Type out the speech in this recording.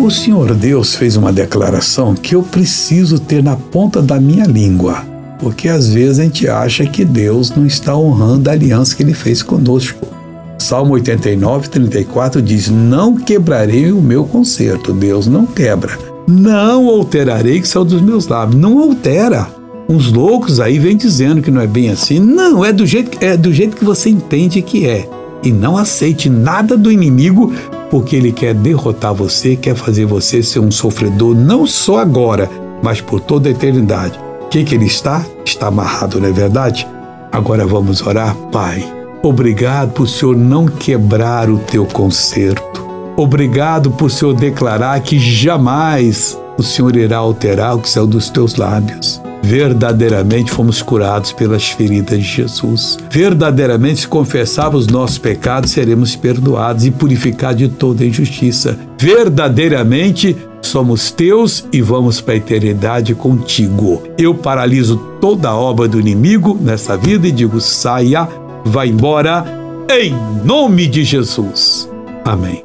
O Senhor Deus fez uma declaração que eu preciso ter na ponta da minha língua, porque às vezes a gente acha que Deus não está honrando a aliança que ele fez conosco. Salmo 89, 34 diz: Não quebrarei o meu conserto. Deus não quebra. Não alterarei que saiu dos meus lábios. Não altera. Uns loucos aí vêm dizendo que não é bem assim. Não, é do jeito, é do jeito que você entende que é. E não aceite nada do inimigo, porque ele quer derrotar você, quer fazer você ser um sofredor, não só agora, mas por toda a eternidade. O que, que ele está? Está amarrado, não é verdade? Agora vamos orar, Pai. Obrigado por o Senhor não quebrar o teu conserto. Obrigado por o Senhor declarar que jamais o Senhor irá alterar o que saiu dos teus lábios. Verdadeiramente fomos curados pelas feridas de Jesus. Verdadeiramente, se confessarmos os nossos pecados, seremos perdoados e purificados de toda injustiça. Verdadeiramente, somos teus e vamos para a eternidade contigo. Eu paraliso toda a obra do inimigo nessa vida e digo: saia, vá embora, em nome de Jesus. Amém.